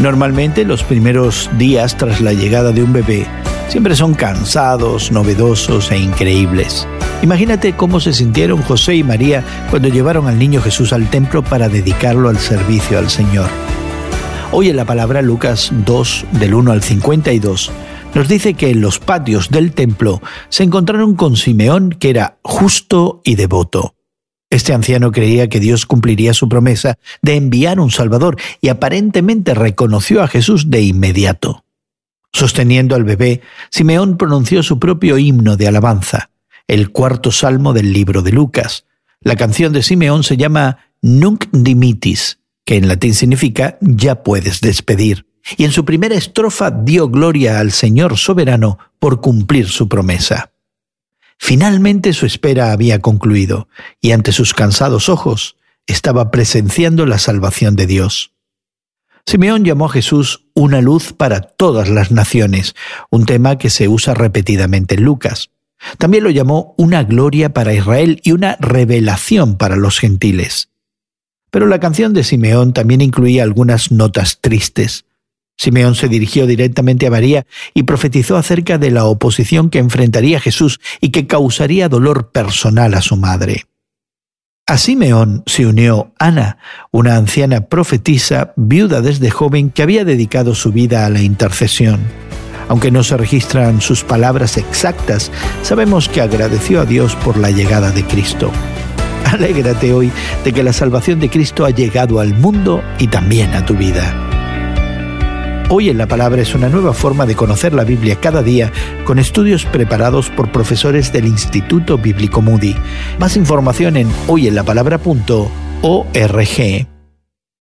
Normalmente los primeros días tras la llegada de un bebé siempre son cansados, novedosos e increíbles. Imagínate cómo se sintieron José y María cuando llevaron al niño Jesús al templo para dedicarlo al servicio al Señor. Hoy en la palabra Lucas 2 del 1 al 52 nos dice que en los patios del templo se encontraron con Simeón que era justo y devoto. Este anciano creía que Dios cumpliría su promesa de enviar un Salvador y aparentemente reconoció a Jesús de inmediato. Sosteniendo al bebé, Simeón pronunció su propio himno de alabanza, el cuarto salmo del libro de Lucas. La canción de Simeón se llama Nunc dimitis, que en latín significa ya puedes despedir. Y en su primera estrofa dio gloria al Señor soberano por cumplir su promesa. Finalmente su espera había concluido, y ante sus cansados ojos estaba presenciando la salvación de Dios. Simeón llamó a Jesús una luz para todas las naciones, un tema que se usa repetidamente en Lucas. También lo llamó una gloria para Israel y una revelación para los gentiles. Pero la canción de Simeón también incluía algunas notas tristes. Simeón se dirigió directamente a María y profetizó acerca de la oposición que enfrentaría Jesús y que causaría dolor personal a su madre. A Simeón se unió Ana, una anciana profetisa, viuda desde joven, que había dedicado su vida a la intercesión. Aunque no se registran sus palabras exactas, sabemos que agradeció a Dios por la llegada de Cristo. Alégrate hoy de que la salvación de Cristo ha llegado al mundo y también a tu vida. Hoy en la Palabra es una nueva forma de conocer la Biblia cada día con estudios preparados por profesores del Instituto Bíblico Moody. Más información en hoyenlapalabra.org.